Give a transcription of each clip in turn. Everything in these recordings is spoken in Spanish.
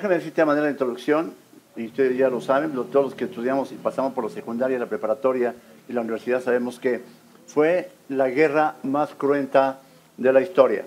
Déjame decirte a manera de introducción, y ustedes ya lo saben, todos los que estudiamos y pasamos por la secundaria, la preparatoria y la universidad sabemos que fue la guerra más cruenta de la historia.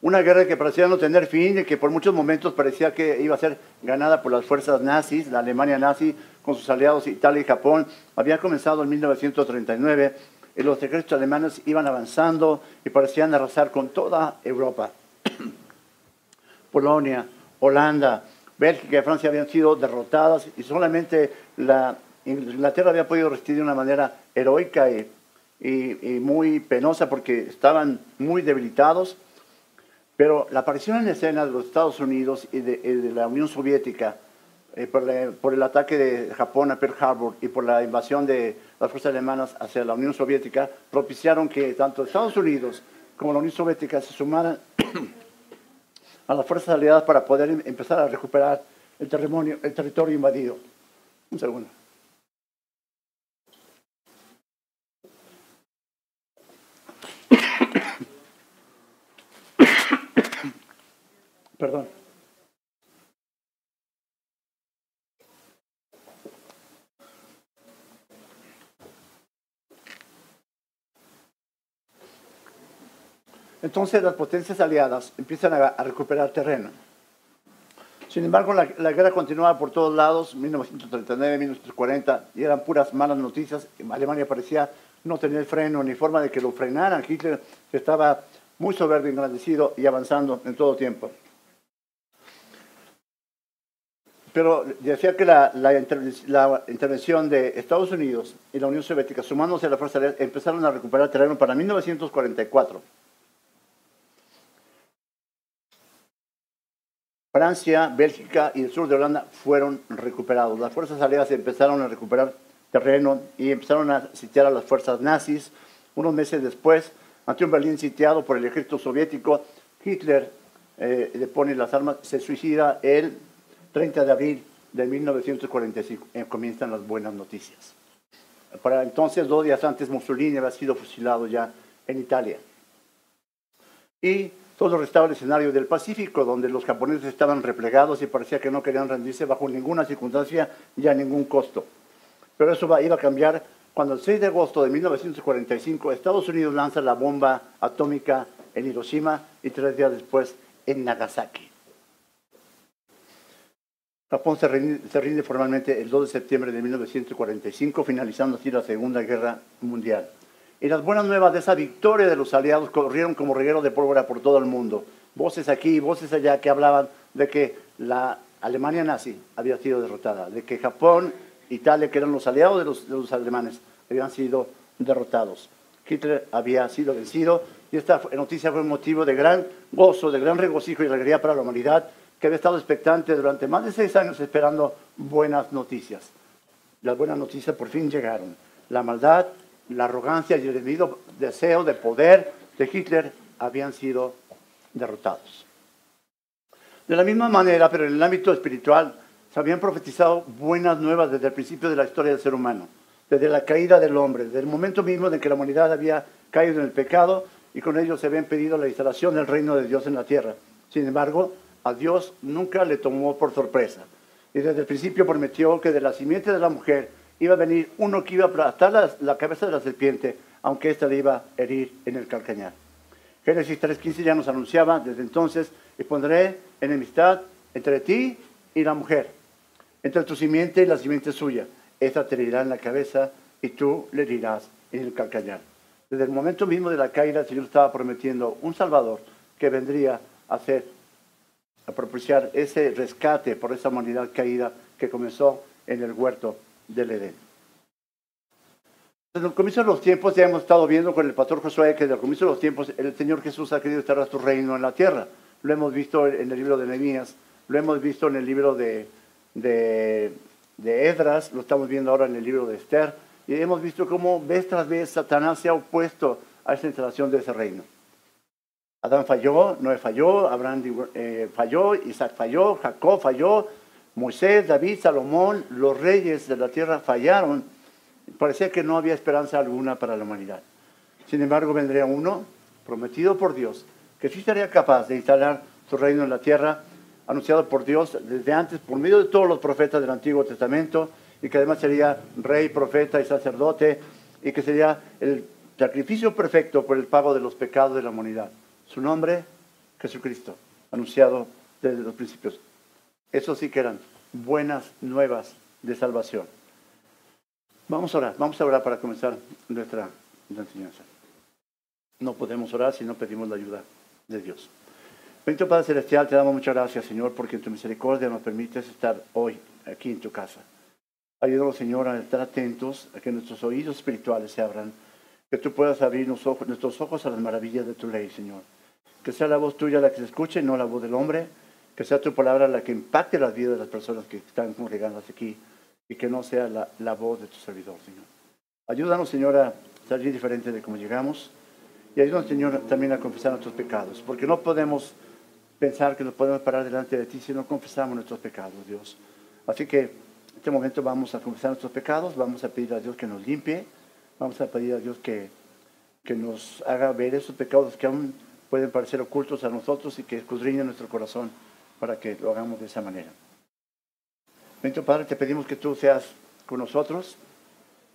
Una guerra que parecía no tener fin y que por muchos momentos parecía que iba a ser ganada por las fuerzas nazis, la Alemania nazi con sus aliados Italia y Japón. Había comenzado en 1939 y los ejércitos alemanes iban avanzando y parecían arrasar con toda Europa. Polonia, Holanda, Bélgica y Francia habían sido derrotadas y solamente la Inglaterra había podido resistir de una manera heroica y, muy penosa porque estaban muy debilitados. Pero la aparición en escena de los Estados Unidos y de, la Unión Soviética eh, por, el ataque de Japón a Pearl Harbor y por la invasión de las fuerzas alemanas hacia la Unión Soviética propiciaron que tanto Estados Unidos como la Unión Soviética se sumaran a las fuerzas aliadas para poder em, empezar a recuperar el, el territorio invadido. Un segundo. Perdón. Entonces las potencias aliadas empiezan a, recuperar terreno. Sin embargo, la, guerra continuaba por todos lados, 1939, 1940, y eran puras malas noticias. Alemania parecía no tener freno ni forma de que lo frenaran. Hitler estaba muy soberbio, engrandecido y avanzando en todo tiempo. Pero decía que la, intervención de Estados Unidos y la Unión Soviética, sumándose a la Fuerza Aérea, empezaron a recuperar terreno para 1944. Francia, Bélgica y el sur de Holanda fueron recuperados. Las fuerzas aliadas empezaron a recuperar terreno y empezaron a sitiar a las fuerzas nazis. Unos meses después, ante un Berlín sitiado por el ejército soviético, Hitler eh, le pone las armas, se suicida él 30 de abril de 1945 eh, comienzan las buenas noticias. Para entonces, dos días antes, Mussolini había sido fusilado ya en Italia. Y todo restaba el escenario del Pacífico, donde los japoneses estaban replegados y parecía que no querían rendirse bajo ninguna circunstancia y a ningún costo. Pero eso iba a cambiar cuando el 6 de agosto de 1945 Estados Unidos lanza la bomba atómica en Hiroshima y tres días después en Nagasaki. Japón se rinde, formalmente el 2 de septiembre de 1945, finalizando así la Segunda Guerra Mundial. Y las buenas nuevas de esa victoria de los aliados corrieron como reguero de pólvora por todo el mundo. Voces aquí, voces allá que hablaban de que la Alemania nazi había sido derrotada, de que Japón, Italia, que eran los aliados de los, de los alemanes, habían sido derrotados. Hitler había sido vencido y esta noticia fue motivo de gran gozo, de gran regocijo y alegría para la humanidad que había estado expectante durante más de seis años esperando buenas noticias. Las buenas noticias por fin llegaron. La maldad, la arrogancia y el debido deseo de poder de Hitler habían sido derrotados. De la misma manera, pero en el ámbito espiritual, se habían profetizado buenas nuevas desde el principio de la historia del ser humano, desde la caída del hombre, desde el momento mismo en que la humanidad había caído en el pecado y con ello se había impedido la instalación del reino de Dios en la tierra. Sin embargo, a Dios nunca le tomó por sorpresa. Y desde el principio prometió que de la simiente de la mujer iba a venir uno que iba a aplastar la, cabeza de la serpiente, aunque ésta le iba a herir en el calcañar. Génesis 3.15 ya nos anunciaba desde entonces, y pondré enemistad entre ti y la mujer, entre tu simiente y la simiente suya. Esta te herirá en la cabeza y tú le herirás en el calcañar. Desde el momento mismo de la caída, el Señor estaba prometiendo un Salvador que vendría a ser a propiciar ese rescate por esa humanidad caída que comenzó en el huerto del Edén. Desde el comienzo de los tiempos ya hemos estado viendo con el pastor Josué que desde el comienzo de los tiempos el Señor Jesús ha querido estar a su reino en la tierra. Lo hemos visto en el libro de Nehemías, lo hemos visto en el libro de, de, de Edras, lo estamos viendo ahora en el libro de Esther, y hemos visto cómo vez tras vez Satanás se ha opuesto a esa instalación de ese reino. Adán falló, Noé falló, Abraham eh, falló, Isaac falló, Jacob falló, Moisés, David, Salomón, los reyes de la tierra fallaron. Parecía que no había esperanza alguna para la humanidad. Sin embargo, vendría uno prometido por Dios, que sí estaría capaz de instalar su reino en la tierra anunciado por Dios desde antes por medio de todos los profetas del Antiguo Testamento y que además sería rey, profeta y sacerdote y que sería el sacrificio perfecto por el pago de los pecados de la humanidad. Su nombre, Jesucristo, anunciado desde los principios. Eso sí que eran buenas nuevas de salvación. Vamos a orar, vamos a orar para comenzar nuestra, enseñanza. No podemos orar si no pedimos la ayuda de Dios. Bendito Padre Celestial, te damos muchas gracias, Señor, porque tu misericordia nos permites estar hoy aquí en tu casa. Ayúdanos, Señor, a estar atentos, a que nuestros oídos espirituales se abran, que tú puedas abrir nuestros ojos a las maravillas de tu ley, Señor. Que sea la voz tuya la que se escuche, no la voz del hombre. Que sea tu palabra la que impacte la vida de las personas que están congregándose aquí y que no sea la, la voz de tu servidor, Señor. Ayúdanos, Señor, a salir diferente de cómo llegamos. Y ayúdanos, Señor, también a confesar nuestros pecados, porque no podemos pensar que nos podemos parar delante de ti si no confesamos nuestros pecados, Dios. Así que en este momento vamos a confesar nuestros pecados, vamos a pedir a Dios que nos limpie, vamos a pedir a Dios que, que nos haga ver esos pecados que aún pueden parecer ocultos a nosotros y que escudriñen nuestro corazón para que lo hagamos de esa manera. Bendito Padre, te pedimos que tú seas con nosotros,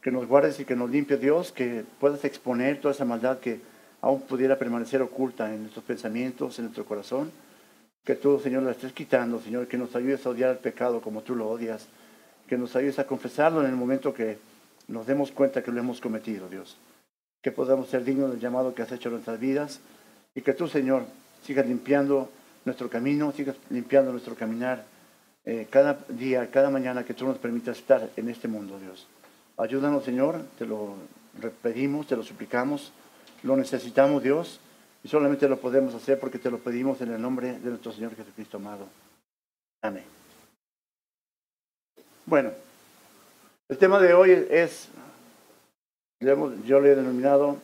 que nos guardes y que nos limpie Dios, que puedas exponer toda esa maldad que aún pudiera permanecer oculta en nuestros pensamientos, en nuestro corazón. Que tú, Señor, la estés quitando, Señor, que nos ayudes a odiar el pecado como tú lo odias, que nos ayudes a confesarlo en el momento que nos demos cuenta que lo hemos cometido, Dios. Que podamos ser dignos del llamado que has hecho en nuestras vidas y que tú, Señor, sigas limpiando nuestro camino, sigas limpiando nuestro caminar eh, cada día, cada mañana que tú nos permitas estar en este mundo, Dios. Ayúdanos, Señor, te lo pedimos, te lo suplicamos, lo necesitamos, Dios, y solamente lo podemos hacer porque te lo pedimos en el nombre de nuestro Señor Jesucristo amado. Amén. Bueno, el tema de hoy es, yo le he denominado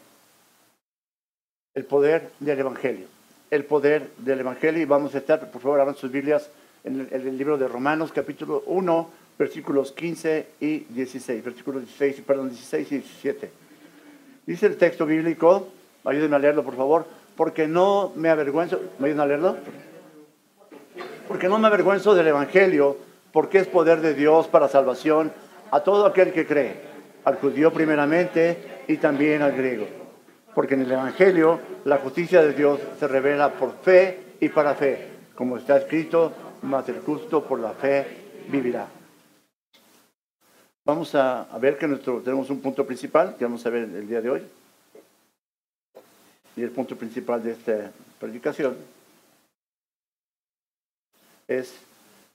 el poder del Evangelio. El poder del Evangelio. Y vamos a estar, por favor, abran sus Biblias en el, libro de Romanos, capítulo 1, versículos 15 y 16. Versículos 16, perdón, 16 y 17. Dice el texto bíblico, ayúdenme a leerlo, por favor, porque no me avergüenzo, ¿me a leerlo? Porque no me avergüenzo del Evangelio, porque es poder de Dios para salvación a todo aquel que cree, al judío primeramente y también al griego porque en el Evangelio la justicia de Dios se revela por fe y para fe, como está escrito, más el justo por la fe vivirá. Vamos a, ver que nuestro, tenemos un punto principal que vamos a ver el día de hoy. Y el punto principal de esta predicación es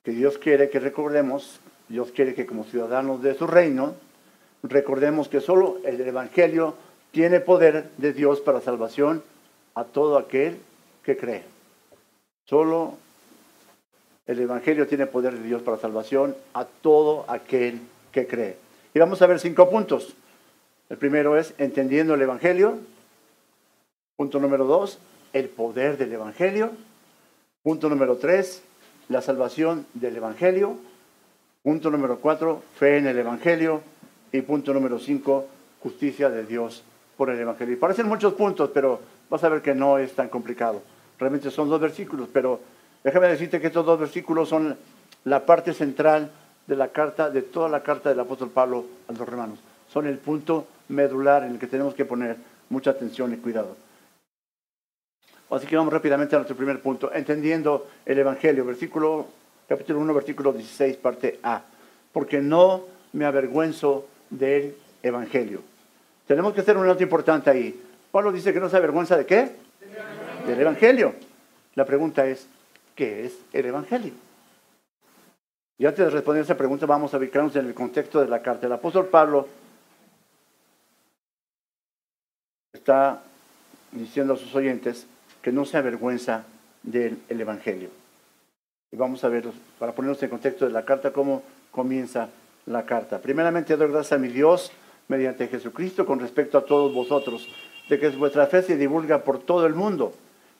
que Dios quiere que recordemos, Dios quiere que como ciudadanos de su reino, recordemos que solo el Evangelio tiene poder de Dios para salvación a todo aquel que cree. Solo el Evangelio tiene poder de Dios para salvación a todo aquel que cree. Y vamos a ver cinco puntos. El primero es entendiendo el Evangelio. Punto número dos, el poder del Evangelio. Punto número tres, la salvación del Evangelio. Punto número cuatro, fe en el Evangelio. Y punto número cinco, justicia de Dios por el Evangelio. Parecen muchos puntos, pero vas a ver que no es tan complicado. Realmente son dos versículos, pero déjame decirte que estos dos versículos son la parte central de la carta, de toda la carta del apóstol Pablo a los romanos. Son el punto medular en el que tenemos que poner mucha atención y cuidado. Así que vamos rápidamente a nuestro primer punto, entendiendo el Evangelio, versículo, capítulo 1, versículo 16, parte A. Porque no me avergüenzo del Evangelio. Tenemos que hacer un nota importante ahí. Pablo dice que no se avergüenza de qué? Del Evangelio. La pregunta es, ¿qué es el Evangelio? Y antes de responder esa pregunta vamos a ubicarnos en el contexto de la carta. El apóstol Pablo está diciendo a sus oyentes que no se avergüenza del Evangelio. Y vamos a ver, para ponernos en contexto de la carta, cómo comienza la carta. Primeramente doy gracias a mi Dios mediante Jesucristo con respecto a todos vosotros, de que vuestra fe se divulga por todo el mundo.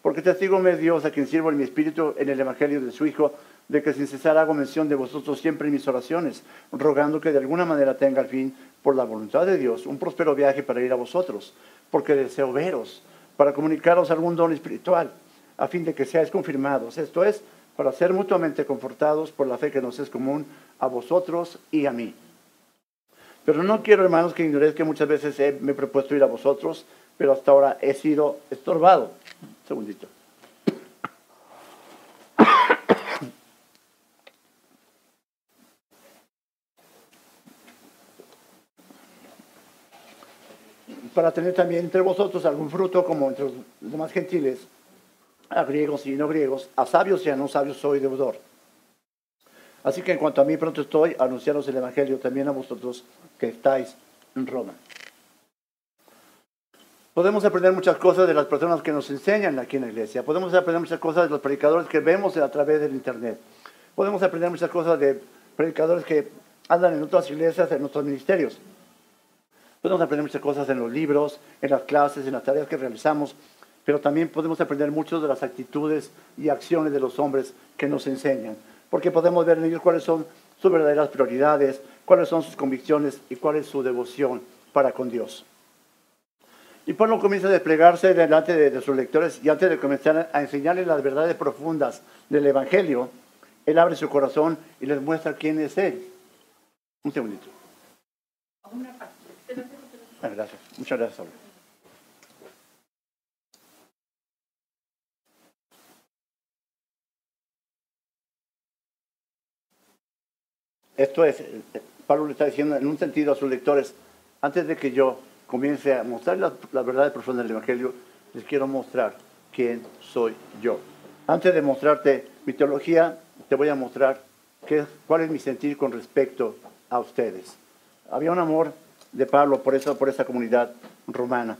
Porque testigo me Dios a quien sirvo en mi espíritu en el Evangelio de su Hijo, de que sin cesar hago mención de vosotros siempre en mis oraciones, rogando que de alguna manera tenga al fin, por la voluntad de Dios, un próspero viaje para ir a vosotros, porque deseo veros, para comunicaros algún don espiritual, a fin de que seáis confirmados, esto es, para ser mutuamente confortados por la fe que nos es común a vosotros y a mí. Pero no quiero, hermanos, que que muchas veces me he propuesto ir a vosotros, pero hasta ahora he sido estorbado. Un segundito. para tener también entre vosotros algún fruto como entre los demás gentiles, a griegos y no griegos, a sabios y a no sabios soy deudor. Así que en cuanto a mí pronto estoy, anunciaros el Evangelio también a vosotros que estáis en Roma. Podemos aprender muchas cosas de las personas que nos enseñan aquí en la iglesia. Podemos aprender muchas cosas de los predicadores que vemos a través del Internet. Podemos aprender muchas cosas de predicadores que andan en otras iglesias, en otros ministerios. Podemos aprender muchas cosas en los libros, en las clases, en las tareas que realizamos, pero también podemos aprender mucho de las actitudes y acciones de los hombres que nos enseñan, porque podemos ver en ellos cuáles son sus verdaderas prioridades, cuáles son sus convicciones y cuál es su devoción para con Dios. Y Pablo comienza a desplegarse delante de, sus lectores y antes de comenzar a enseñarles las verdades profundas del Evangelio, él abre su corazón y les muestra quién es Él. Un segundito. Ah, gracias. Muchas gracias, Esto es, eh, Pablo le está diciendo en un sentido a sus lectores, antes de que yo comience a mostrar la, la verdad profunda del Evangelio, les quiero mostrar quién soy yo. Antes de mostrarte mi teología, te voy a mostrar qué, cuál es mi sentir con respecto a ustedes. Había un amor de Pablo por, eso, por esa comunidad romana,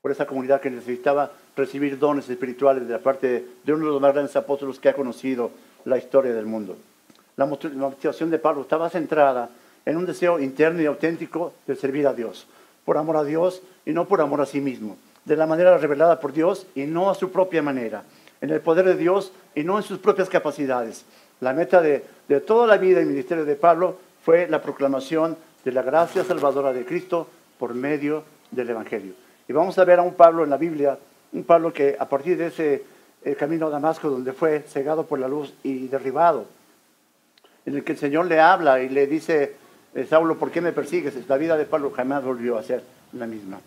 por esa comunidad que necesitaba recibir dones espirituales de la parte de uno de los más grandes apóstoles que ha conocido la historia del mundo. La motivación de Pablo estaba centrada en un deseo interno y auténtico de servir a Dios, por amor a Dios y no por amor a sí mismo, de la manera revelada por Dios y no a su propia manera, en el poder de Dios y no en sus propias capacidades. La meta de, de toda la vida y ministerio de Pablo fue la proclamación de la gracia salvadora de Cristo por medio del Evangelio. Y vamos a ver a un Pablo en la Biblia, un Pablo que a partir de ese eh, camino a Damasco, donde fue cegado por la luz y derribado, en el que el Señor le habla y le dice, eh, Saulo, ¿por qué me persigues? La vida de Pablo jamás volvió a ser la misma.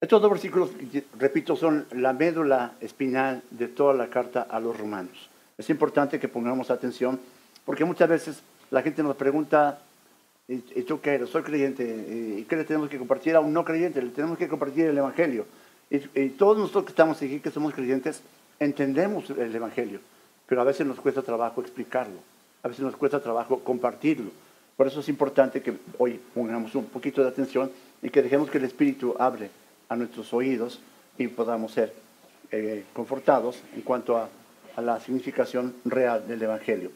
Estos dos versículos, repito, son la médula espinal de toda la carta a los romanos. Es importante que pongamos atención porque muchas veces la gente nos pregunta, ¿y tú qué eres? Soy creyente. ¿Y qué le tenemos que compartir a un no creyente? Le tenemos que compartir el Evangelio. Y, todos nosotros que estamos aquí, que somos creyentes, entendemos el Evangelio, pero a veces nos cuesta trabajo explicarlo, a veces nos cuesta trabajo compartirlo. Por eso es importante que hoy pongamos un poquito de atención y que dejemos que el Espíritu abre a nuestros oídos y podamos ser eh, confortados en cuanto a la significación real del Evangelio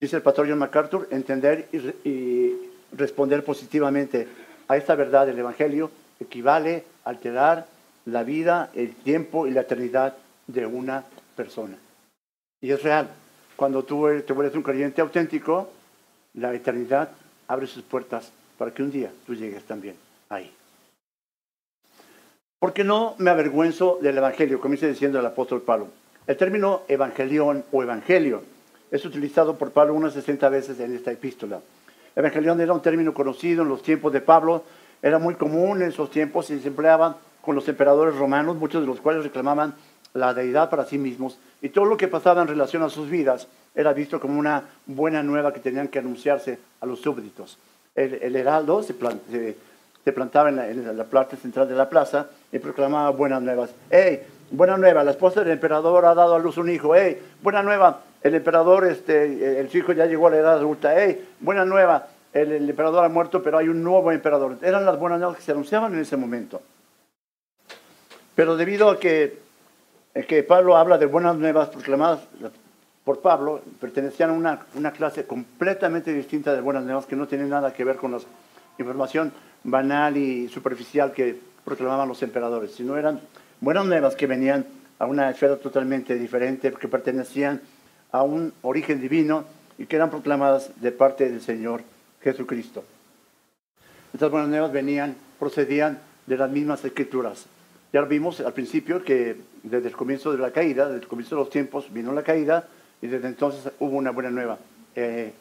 dice el pastor John MacArthur, entender y, responder positivamente a esta verdad del Evangelio equivale a alterar la vida, el tiempo y la eternidad de una persona. Y es real. Cuando tú te vuelves un creyente auténtico, la eternidad abre sus puertas para que un día tú llegues también ahí. Porque no me avergüenzo del Evangelio, comienza diciendo el apóstol Pablo. El término evangelión o evangelio es utilizado por Pablo unas 60 veces en esta epístola. Evangelión era un término conocido en los tiempos de Pablo, era muy común en esos tiempos y se empleaba con los emperadores romanos, muchos de los cuales reclamaban la deidad para sí mismos, y todo lo que pasaba en relación a sus vidas era visto como una buena nueva que tenían que anunciarse a los súbditos. El, heraldo se, plantaba en la, en la, parte central de la plaza y proclamaba buenas nuevas. ¡Hey! Buena nueva, la esposa del emperador ha dado a luz un hijo. ¡Hey! Buena nueva, el emperador, este, el hijo ya llegó a la edad adulta. ¡Hey! Buena nueva, el, emperador ha muerto, pero hay un nuevo emperador. Eran las buenas nuevas que se anunciaban en ese momento. Pero debido a que, eh, que Pablo habla de buenas nuevas proclamadas por Pablo, pertenecían a una, una clase completamente distinta de buenas nuevas que no tienen nada que ver con la información banal y superficial que proclamaban los emperadores, sino eran buenas nuevas que venían a una esfera totalmente diferente, que pertenecían a un origen divino y que eran proclamadas de parte del Señor Jesucristo. Estas buenas nuevas venían, procedían de las mismas escrituras. Ya vimos al principio que desde el comienzo de la caída, desde el comienzo de los tiempos, vino la caída y desde entonces hubo una buena nueva. Eh,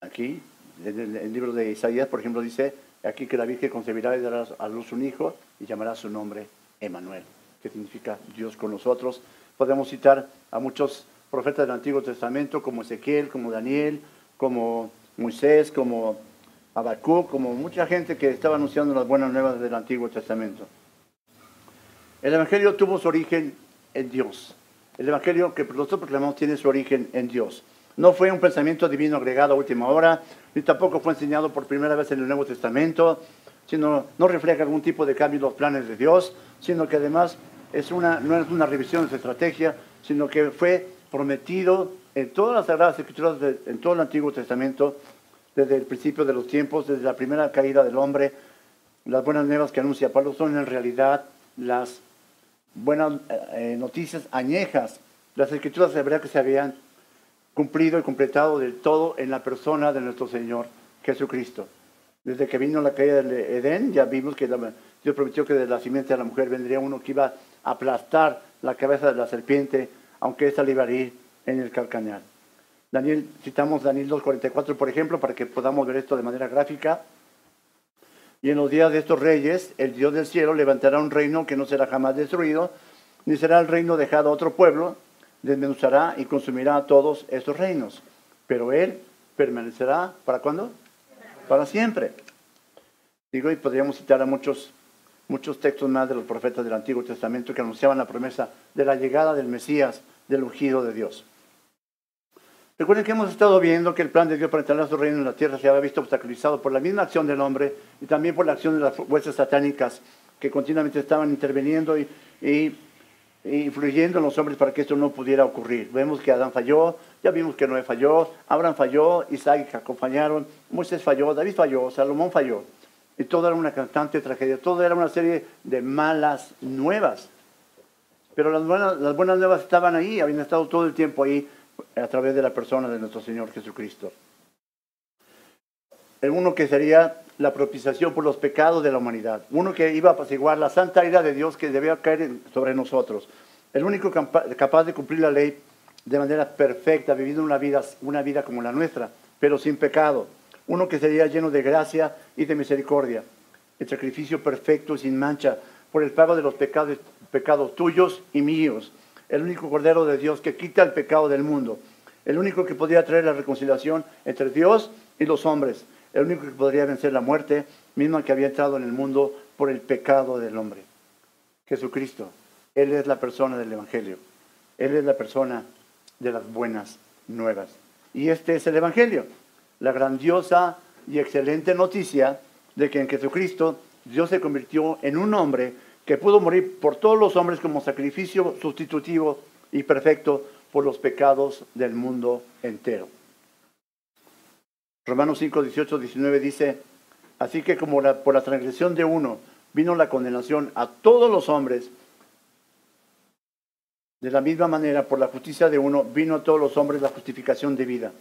aquí, en el, libro de Isaías, por ejemplo, dice aquí que la Virgen concebirá y dará a luz un hijo y llamará su nombre Emanuel, que significa Dios con nosotros. Podemos citar a muchos profetas del Antiguo Testamento como Ezequiel, como Daniel, como Moisés, como Habacuc, como mucha gente que estaba anunciando las buenas nuevas del Antiguo Testamento. El Evangelio tuvo su origen en Dios. El Evangelio que nosotros proclamamos tiene su origen en Dios. No fue un pensamiento divino agregado a última hora, ni tampoco fue enseñado por primera vez en el Nuevo Testamento, sino no refleja algún tipo de cambio en los planes de Dios, sino que además es una, no es una revisión de su estrategia, sino que fue prometido en todas las Sagradas Escrituras, en todo el Antiguo Testamento, desde el principio de los tiempos, desde la primera caída del hombre, las buenas nuevas que anuncia Pablo son en realidad las buenas eh, noticias añejas, las escrituras hebreas que se habían cumplido y completado del todo en la persona de nuestro Señor Jesucristo. Desde que vino la caída del Edén, ya vimos que Dios prometió que de la simiente de la mujer vendría uno que iba a aplastar la cabeza de la serpiente, aunque ésta le iba a ir en el calcañar. Daniel, citamos Daniel 2.44, por ejemplo, para que podamos ver esto de manera gráfica. Y en los días de estos reyes, el Dios del cielo levantará un reino que no será jamás destruido, ni será el reino dejado a otro pueblo, desmenuzará y consumirá a todos estos reinos. Pero él permanecerá, ¿para cuándo? Para siempre. Digo, y podríamos citar a muchos, muchos textos más de los profetas del Antiguo Testamento que anunciaban la promesa de la llegada del Mesías, del ungido de Dios. Recuerden que hemos estado viendo que el plan de Dios para instalar su reino en la tierra se había visto obstaculizado por la misma acción del hombre y también por la acción de las fuerzas satánicas que continuamente estaban interviniendo y, influyendo en los hombres para que esto no pudiera ocurrir. Vemos que Adán falló, ya vimos que Noé falló, Abraham falló, Isaac acompañaron, Moisés falló, David falló, Salomón falló. Y todo era una constante tragedia, todo era una serie de malas nuevas. Pero las buenas, las buenas nuevas estaban ahí, habían estado todo el tiempo ahí a través de la persona de nuestro Señor Jesucristo. El uno que sería la propiciación por los pecados de la humanidad. Uno que iba a apaciguar la santa ira de Dios que debía caer sobre nosotros. El único capaz de cumplir la ley de manera perfecta, viviendo una vida, una vida como la nuestra, pero sin pecado. Uno que sería lleno de gracia y de misericordia. El sacrificio perfecto y sin mancha por el pago de los pecados, pecados tuyos y míos el único Cordero de Dios que quita el pecado del mundo, el único que podría traer la reconciliación entre Dios y los hombres, el único que podría vencer la muerte, misma que había entrado en el mundo por el pecado del hombre. Jesucristo, Él es la persona del Evangelio, Él es la persona de las buenas nuevas. Y este es el Evangelio, la grandiosa y excelente noticia de que en Jesucristo Dios se convirtió en un hombre que pudo morir por todos los hombres como sacrificio sustitutivo y perfecto por los pecados del mundo entero. Romanos 5, 18, 19 dice, así que como por la transgresión de uno vino la condenación a todos los hombres, de la misma manera por la justicia de uno vino a todos los hombres la justificación de vida.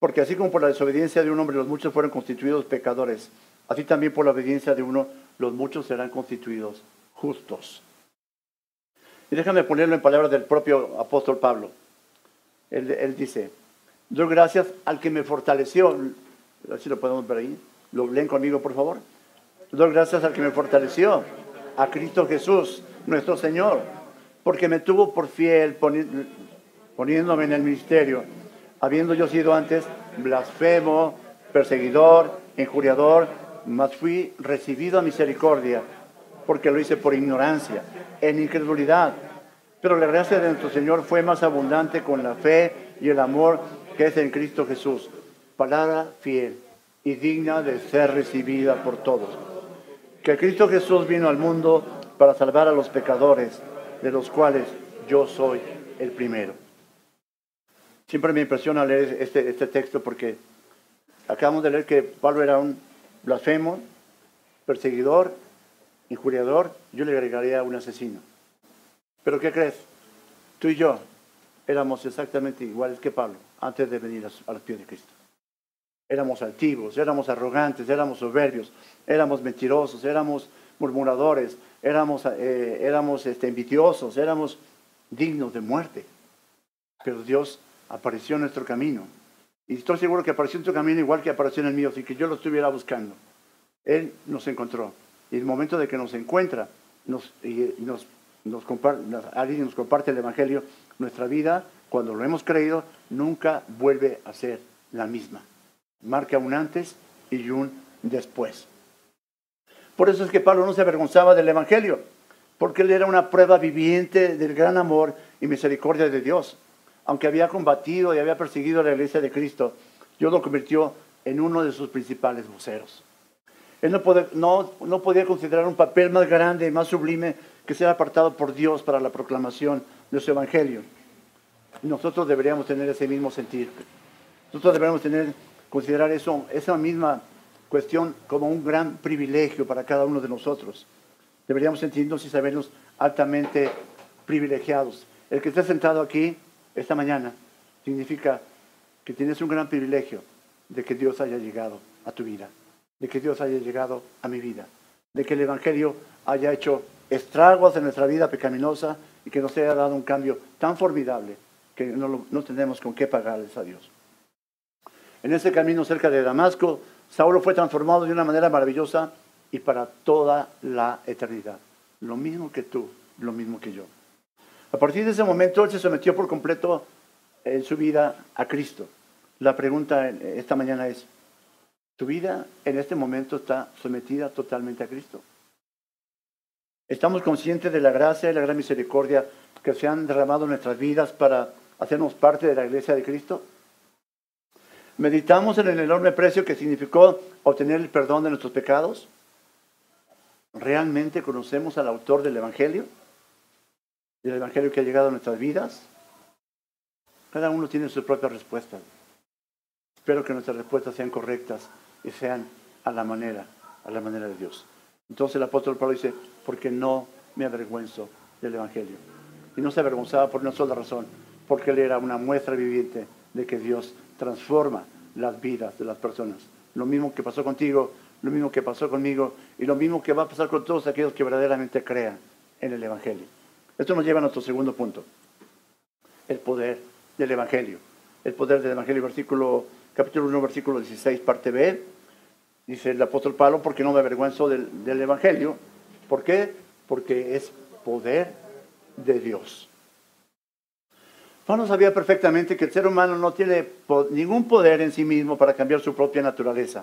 Porque así como por la desobediencia de un hombre los muchos fueron constituidos pecadores, así también por la obediencia de uno los muchos serán constituidos justos. Y déjame ponerlo en palabras del propio apóstol Pablo. Él, dice, doy gracias al que me fortaleció. A ver si lo podemos ver ahí. ¿Lo leen conmigo, por favor? Doy gracias al que me fortaleció, a Cristo Jesús, nuestro Señor, porque me tuvo por fiel poniéndome en el ministerio, habiendo yo sido antes blasfemo, perseguidor, injuriador, mas fui recibido a misericordia porque lo hice por ignorancia, en incredulidad. Pero la gracia de nuestro Señor fue más abundante con la fe y el amor que es en Cristo Jesús. Palabra fiel y digna de ser recibida por todos. Que Cristo Jesús vino al mundo para salvar a los pecadores, de los cuales yo soy el primero. Siempre me impresiona leer este, este texto porque acabamos de leer que Pablo era un blasfemo, perseguidor injuriador, yo le agregaría un asesino. Pero ¿qué crees? Tú y yo éramos exactamente iguales que Pablo antes de venir a los pies de Cristo. Éramos altivos, éramos arrogantes, éramos soberbios, éramos mentirosos, éramos murmuradores, éramos, eh, éramos este, envidiosos, éramos dignos de muerte. Pero Dios apareció en nuestro camino. Y estoy seguro que apareció en tu camino igual que apareció en el mío, así que yo lo estuviera buscando. Él nos encontró. Y el momento de que nos encuentra nos, y, nos, nos, comparte, alguien nos comparte el Evangelio, nuestra vida, cuando lo hemos creído, nunca vuelve a ser la misma. Marca un antes y un después. Por eso es que Pablo no se avergonzaba del Evangelio, porque él era una prueba viviente del gran amor y misericordia de Dios. Aunque había combatido y había perseguido a la iglesia de Cristo, Dios lo convirtió en uno de sus principales voceros. Él no, podía considerar un papel más grande y más sublime que ser apartado por Dios para la proclamación de su evangelio. Nosotros deberíamos tener ese mismo sentir. Nosotros deberíamos tener, considerar eso, esa misma cuestión como un gran privilegio para cada uno de nosotros. Deberíamos sentirnos y sabernos altamente privilegiados. El que esté sentado aquí esta mañana significa que tienes un gran privilegio de que Dios haya llegado a tu vida de que Dios haya llegado a mi vida, de que el Evangelio haya hecho estragos en nuestra vida pecaminosa y que nos haya dado un cambio tan formidable que no, no tenemos con qué pagarles a Dios. En ese camino cerca de Damasco, Saulo fue transformado de una manera maravillosa y para toda la eternidad. Lo mismo que tú, lo mismo que yo. A partir de ese momento, él se sometió por completo en su vida a Cristo. La pregunta esta mañana es, tu vida en este momento está sometida totalmente a Cristo. Estamos conscientes de la gracia y la gran misericordia que se han derramado en nuestras vidas para hacernos parte de la iglesia de Cristo. Meditamos en el enorme precio que significó obtener el perdón de nuestros pecados. ¿Realmente conocemos al autor del Evangelio? ¿Del Evangelio que ha llegado a nuestras vidas? Cada uno tiene su propia respuesta. Espero que nuestras respuestas sean correctas y sean a la manera, a la manera de Dios. Entonces el apóstol Pablo dice, porque no me avergüenzo del Evangelio. Y no se avergonzaba por una sola razón, porque él era una muestra viviente de que Dios transforma las vidas de las personas. Lo mismo que pasó contigo, lo mismo que pasó conmigo y lo mismo que va a pasar con todos aquellos que verdaderamente crean en el Evangelio. Esto nos lleva a nuestro segundo punto, el poder del Evangelio. El poder del Evangelio, versículo capítulo 1, versículo 16, parte B, dice el apóstol Pablo, porque no me avergüenzo del, del Evangelio. ¿Por qué? Porque es poder de Dios. Pablo sabía perfectamente que el ser humano no tiene ningún poder en sí mismo para cambiar su propia naturaleza.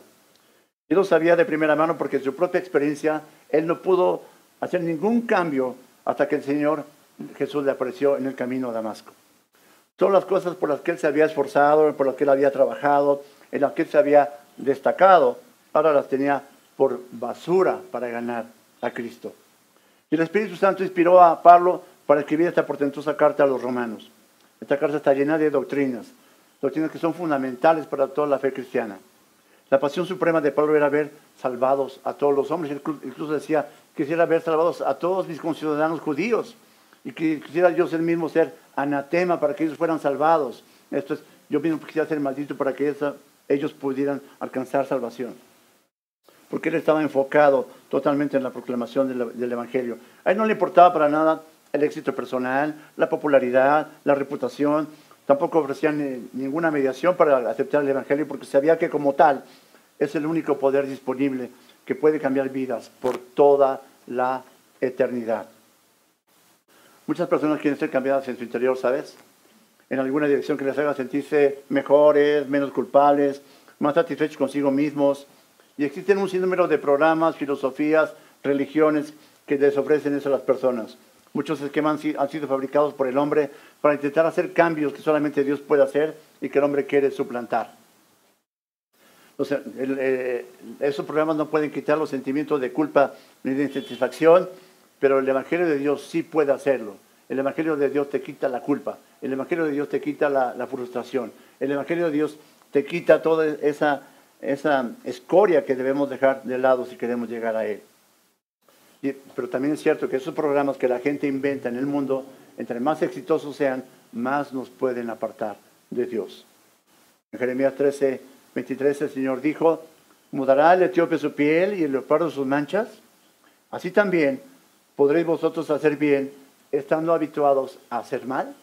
Él lo sabía de primera mano porque en su propia experiencia él no pudo hacer ningún cambio hasta que el Señor Jesús le apareció en el camino a Damasco. Todas las cosas por las que él se había esforzado, por las que él había trabajado, en las que él se había destacado, ahora las tenía por basura para ganar a Cristo. Y el Espíritu Santo inspiró a Pablo para escribir esta portentosa carta a los romanos. Esta carta está llena de doctrinas, doctrinas que son fundamentales para toda la fe cristiana. La pasión suprema de Pablo era ver salvados a todos los hombres. Incluso decía, quisiera ver salvados a todos mis conciudadanos judíos. Y quisiera yo ser mismo ser anatema para que ellos fueran salvados. Esto es, yo mismo quisiera ser maldito para que ellos pudieran alcanzar salvación. Porque él estaba enfocado totalmente en la proclamación del, Evangelio. A él no le importaba para nada el éxito personal, la popularidad, la reputación. Tampoco ofrecía ninguna mediación para aceptar el Evangelio porque sabía que como tal es el único poder disponible que puede cambiar vidas por toda la eternidad. Muchas personas quieren ser cambiadas en su interior, ¿sabes? En alguna dirección que les haga sentirse mejores, menos culpables, más satisfechos consigo mismos. Y existen un sinnúmero de programas, filosofías, religiones que les ofrecen eso a las personas. Muchos esquemas han sido fabricados por el hombre para intentar hacer cambios que solamente Dios puede hacer y que el hombre quiere suplantar. Eh, esos programas no pueden quitar los sentimientos de culpa ni de insatisfacción pero el Evangelio de Dios sí puede hacerlo. El Evangelio de Dios te quita la culpa. El Evangelio de Dios te quita la, frustración. El Evangelio de Dios te quita toda esa, esa escoria que debemos dejar de lado si queremos llegar a Él. pero también es cierto que esos programas que la gente inventa en el mundo, entre más exitosos sean, más nos pueden apartar de Dios. En Jeremías 13, 23 el Señor dijo, mudará el etíope su piel y el leopardo sus manchas. Así también podréis vosotros hacer bien estando habituados a hacer mal.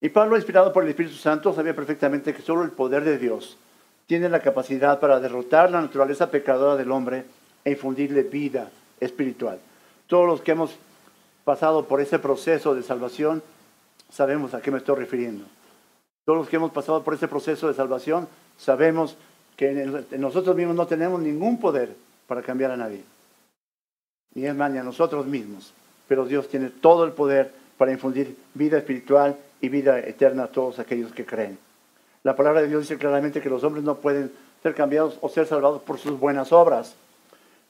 Y Pablo, inspirado por el Espíritu Santo, sabía perfectamente que solo el poder de Dios tiene la capacidad para derrotar la naturaleza pecadora del hombre e infundirle vida espiritual. Todos los que hemos pasado por ese proceso de salvación sabemos a qué me estoy refiriendo. Todos los que hemos pasado por ese proceso de salvación sabemos que nosotros mismos no tenemos ningún poder para cambiar a nadie. Ni es más, ni a nosotros mismos. Pero Dios tiene todo el poder para infundir vida espiritual y vida eterna a todos aquellos que creen. La palabra de Dios dice claramente que los hombres no pueden ser cambiados o ser salvados por sus buenas obras.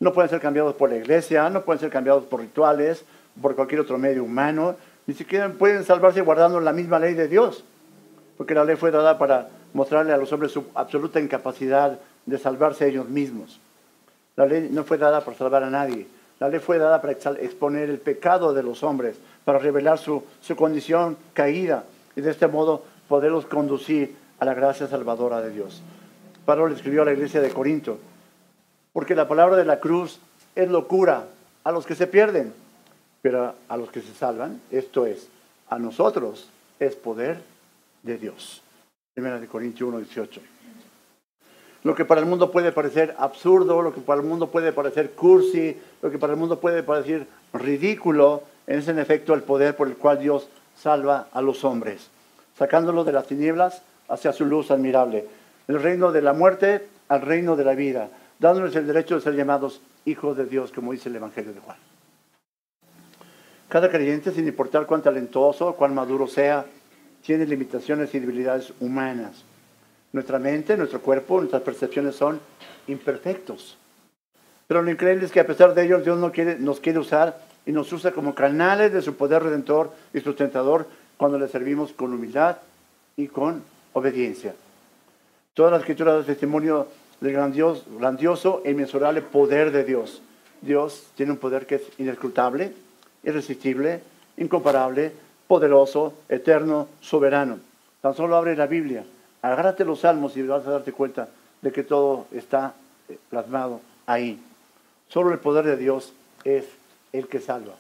No pueden ser cambiados por la iglesia, no pueden ser cambiados por rituales, por cualquier otro medio humano, ni siquiera pueden salvarse guardando la misma ley de Dios, porque la ley fue dada para mostrarle a los hombres su absoluta incapacidad de salvarse ellos mismos. La ley no fue dada para salvar a nadie, la ley fue dada para exponer el pecado de los hombres, para revelar su, su condición caída y de este modo poderlos conducir a la gracia salvadora de Dios. Pablo le escribió a la iglesia de Corinto, porque la palabra de la cruz es locura a los que se pierden, pero a los que se salvan, esto es, a nosotros es poder de Dios. Primera de Corintios 1, 18. Lo que para el mundo puede parecer absurdo, lo que para el mundo puede parecer cursi, lo que para el mundo puede parecer ridículo, es en efecto el poder por el cual Dios salva a los hombres, sacándolos de las tinieblas hacia su luz admirable, del reino de la muerte al reino de la vida, dándoles el derecho de ser llamados hijos de Dios, como dice el Evangelio de Juan. Cada creyente, sin importar cuán talentoso, cuán maduro sea, tiene limitaciones y debilidades humanas. Nuestra mente, nuestro cuerpo, nuestras percepciones son imperfectos. Pero lo increíble es que a pesar de ello, Dios nos quiere usar y nos usa como canales de su poder redentor y sustentador cuando le servimos con humildad y con obediencia. Toda la escritura da testimonio del grandioso, grandioso e inmensurable poder de Dios. Dios tiene un poder que es inescrutable, irresistible, incomparable, poderoso, eterno, soberano. Tan solo abre la Biblia, agárrate los salmos y vas a darte cuenta de que todo está eh, plasmado ahí. Solo el poder de Dios es el que salva.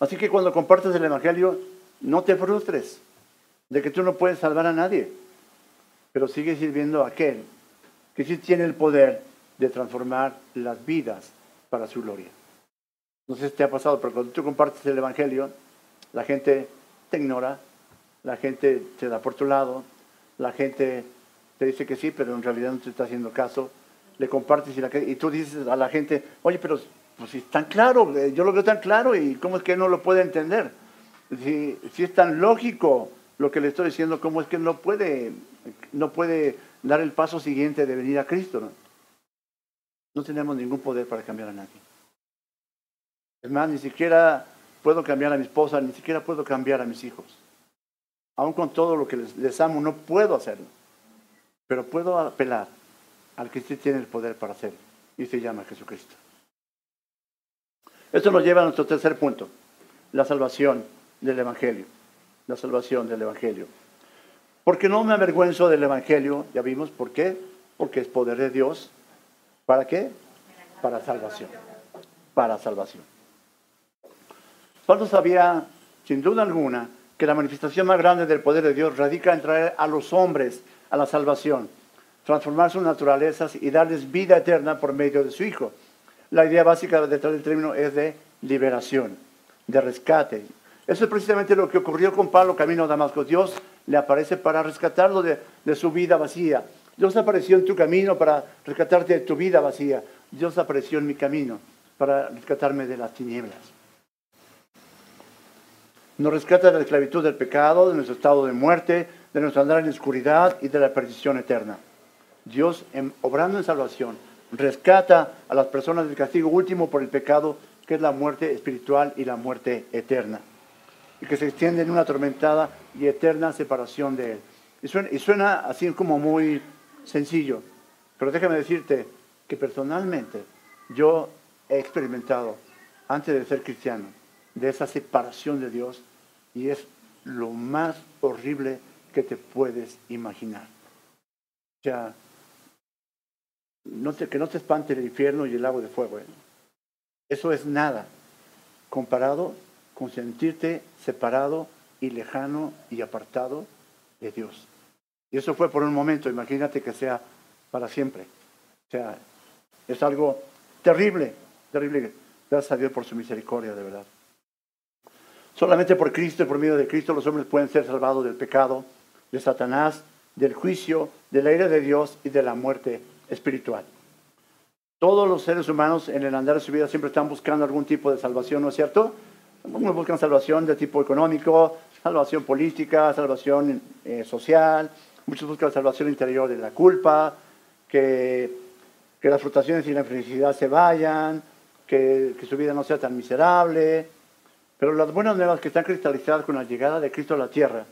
Así que cuando compartes el Evangelio, no te frustres de que tú no puedes salvar a nadie, pero sigue sirviendo a aquel que sí tiene el poder de transformar las vidas para su gloria. No sé si te ha pasado, pero cuando tú compartes el Evangelio, la gente te ignora, la gente te da por tu lado, la gente te dice que sí, pero en realidad no te está haciendo caso. Le compartes y, tú dices a la gente, oye, pero pues si es tan claro, eh, yo lo veo tan claro y cómo es que no lo puede entender. Si, si es tan lógico lo que le estoy diciendo, cómo es que no puede, no puede dar el paso siguiente de venir a Cristo. ¿no? no tenemos ningún poder para cambiar a nadie. Es más, ni siquiera puedo cambiar a mi esposa, ni siquiera puedo cambiar a mis hijos. Aún con todo lo que les, amo, no puedo hacerlo. Pero puedo apelar al que sí tiene el poder para hacerlo. Y se llama Jesucristo. Esto nos lleva a nuestro tercer punto, la salvación del Evangelio. La salvación del Evangelio. Porque no me avergüenzo del Evangelio, ya vimos por qué, porque es poder de Dios. ¿Para qué? Para salvación. Para salvación. Pablo sabía, sin duda alguna, que la manifestación más grande del poder de Dios radica en traer a los hombres a la salvación, transformar sus naturalezas y darles vida eterna por medio de su Hijo. La idea básica detrás del término es de liberación, de rescate. Eso es precisamente lo que ocurrió con Pablo camino a Damasco. Dios le aparece para rescatarlo de, de su vida vacía. Dios apareció en tu camino para rescatarte de tu vida vacía. Dios apareció en mi camino para rescatarme de las tinieblas. Nos rescata de la esclavitud del pecado, de nuestro estado de muerte, de nuestro andar en oscuridad y de la perdición eterna. Dios, obrando en salvación, rescata a las personas del castigo último por el pecado, que es la muerte espiritual y la muerte eterna, y que se extiende en una atormentada y eterna separación de Él. Y suena así como muy sencillo, pero déjame decirte que personalmente yo he experimentado, antes de ser cristiano, de esa separación de Dios y es lo más horrible que te puedes imaginar. sea, que no te espante el infierno y el lago de fuego. ¿eh? Eso es nada comparado con sentirte separado y lejano y apartado de Dios. Y eso fue por un momento, imagínate que sea para siempre. O sea, es algo terrible, terrible. Gracias a Dios por su misericordia, de verdad. Solamente por Cristo y por medio de Cristo los hombres pueden ser salvados del pecado, de Satanás, del juicio, de la ira de Dios y de la muerte espiritual. Todos los seres humanos en el andar de su vida siempre están buscando algún tipo de salvación, ¿no es cierto? Algunos buscan salvación de tipo económico, salvación política, salvación eh, social, muchos buscan salvación interior de la culpa, que, las frustraciones y la infelicidad se vayan, que su vida no sea tan miserable. Pero las buenas nuevas que están cristalizadas con la llegada de Cristo a la tierra,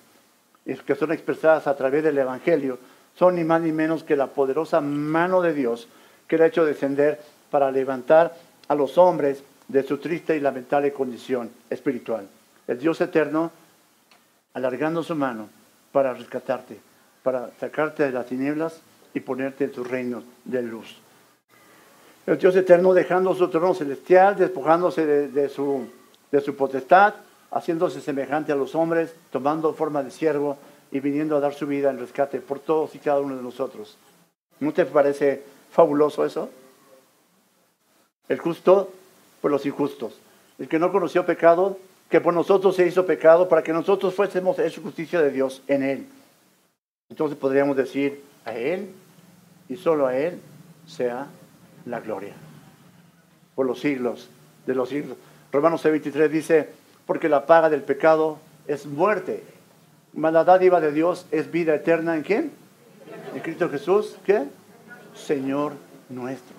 y que son expresadas a través del Evangelio, son ni más ni menos que la poderosa mano de Dios que le ha hecho descender para levantar a los hombres de su triste y lamentable condición espiritual. El Dios eterno alargando su mano para rescatarte, para sacarte de las tinieblas y ponerte en su reino de luz. El Dios eterno dejando su trono celestial, despojándose de, su, de su potestad, haciéndose semejante a los hombres, tomando forma de siervo y viniendo a dar su vida en rescate por todos y cada uno de nosotros. ¿No te parece fabuloso eso? El justo por los injustos. El que no conoció pecado, que por nosotros se hizo pecado para que nosotros fuésemos hecho justicia de Dios en él. Entonces podríamos decir, a él y solo a él sea la gloria. Por los siglos de los siglos. Romanos 23 dice, porque la paga del pecado es muerte. Mas la dádiva de Dios es vida eterna en quién? En Cristo Jesús, ¿qué? Señor nuestro.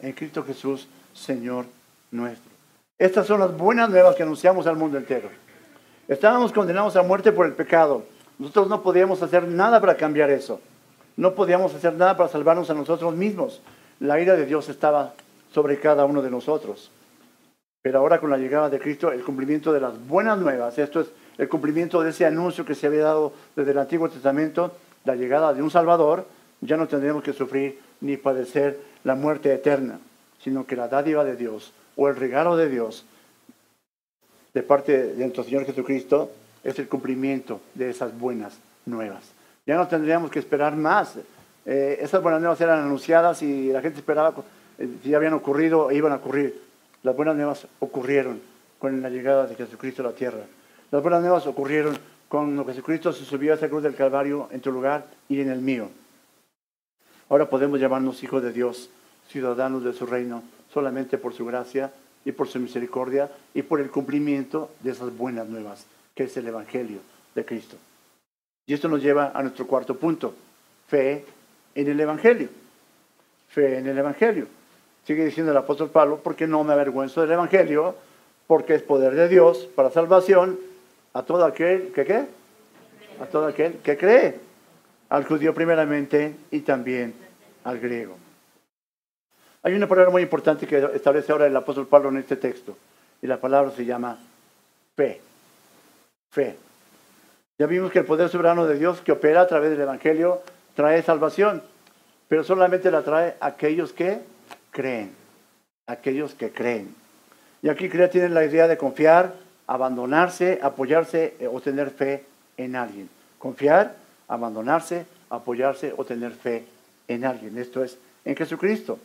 En Cristo Jesús, Señor nuestro. Estas son las buenas nuevas que anunciamos al mundo entero. Estábamos condenados a muerte por el pecado. Nosotros no podíamos hacer nada para cambiar eso. No podíamos hacer nada para salvarnos a nosotros mismos. La ira de Dios estaba sobre cada uno de nosotros. Pero ahora con la llegada de Cristo, el cumplimiento de las buenas nuevas, esto es el cumplimiento de ese anuncio que se había dado desde el Antiguo Testamento, la llegada de un Salvador, ya no tendremos que sufrir ni padecer la muerte eterna, sino que la dádiva de Dios o el regalo de Dios de parte de nuestro Señor Jesucristo es el cumplimiento de esas buenas nuevas. Ya no tendríamos que esperar más. Eh, esas buenas nuevas eran anunciadas y la gente esperaba eh, si ya habían ocurrido e iban a ocurrir. Las buenas nuevas ocurrieron con la llegada de Jesucristo a la tierra. Las buenas nuevas ocurrieron cuando Jesucristo se subió a esa cruz del Calvario en tu lugar y en el mío. Ahora podemos llamarnos hijos de Dios, ciudadanos de su reino, solamente por su gracia y por su misericordia y por el cumplimiento de esas buenas nuevas, que es el Evangelio de Cristo. Y esto nos lleva a nuestro cuarto punto, fe en el Evangelio. Fe en el Evangelio. Sigue diciendo el apóstol Pablo, porque no me avergüenzo del Evangelio, porque es poder de Dios para salvación a todo aquel que qué? A todo aquel que cree, al judío primeramente y también al griego. Hay una palabra muy importante que establece ahora el apóstol Pablo en este texto, y la palabra se llama fe. Fe. Ya vimos que el poder soberano de Dios que opera a través del Evangelio trae salvación, pero solamente la trae aquellos que creen, aquellos que creen. Y aquí crea tienen la idea de confiar, abandonarse, apoyarse eh, o tener fe en alguien. Confiar, abandonarse, apoyarse o tener fe en alguien. Esto es en Jesucristo.